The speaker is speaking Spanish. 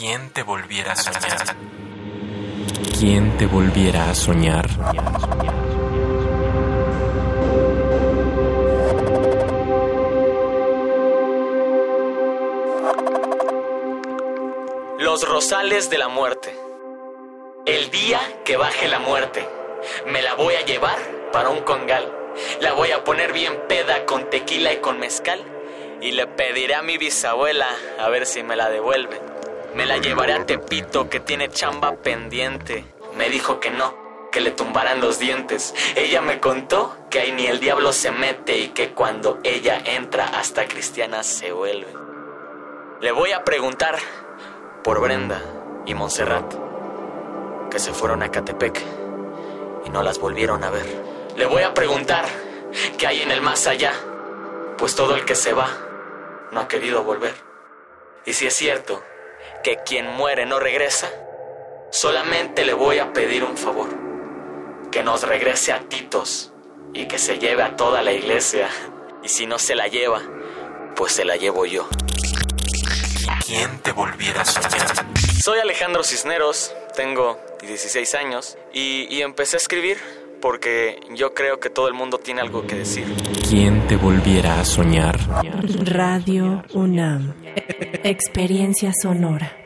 ¿Quién te volviera a soñar? ¿Quién te volviera a soñar? Los rosales de la muerte. El día que baje la muerte, me la voy a llevar para un congal. La voy a poner bien peda con tequila y con mezcal. Y le pediré a mi bisabuela a ver si me la devuelve. Me la llevaré a Tepito que tiene chamba pendiente. Me dijo que no, que le tumbaran los dientes. Ella me contó que ahí ni el diablo se mete y que cuando ella entra hasta cristiana se vuelve. Le voy a preguntar por Brenda y Montserrat, que se fueron a Catepec y no las volvieron a ver. Le voy a preguntar qué hay en el más allá, pues todo el que se va no ha querido volver. Y si es cierto que quien muere no regresa, solamente le voy a pedir un favor, que nos regrese a Titos y que se lleve a toda la iglesia. Y si no se la lleva, pues se la llevo yo. ¿Quién te volviera a soñar? Soy Alejandro Cisneros, tengo 16 años y, y empecé a escribir porque yo creo que todo el mundo tiene algo que decir. ¿Quién te volviera a soñar? Radio UNAM. Experiencia sonora.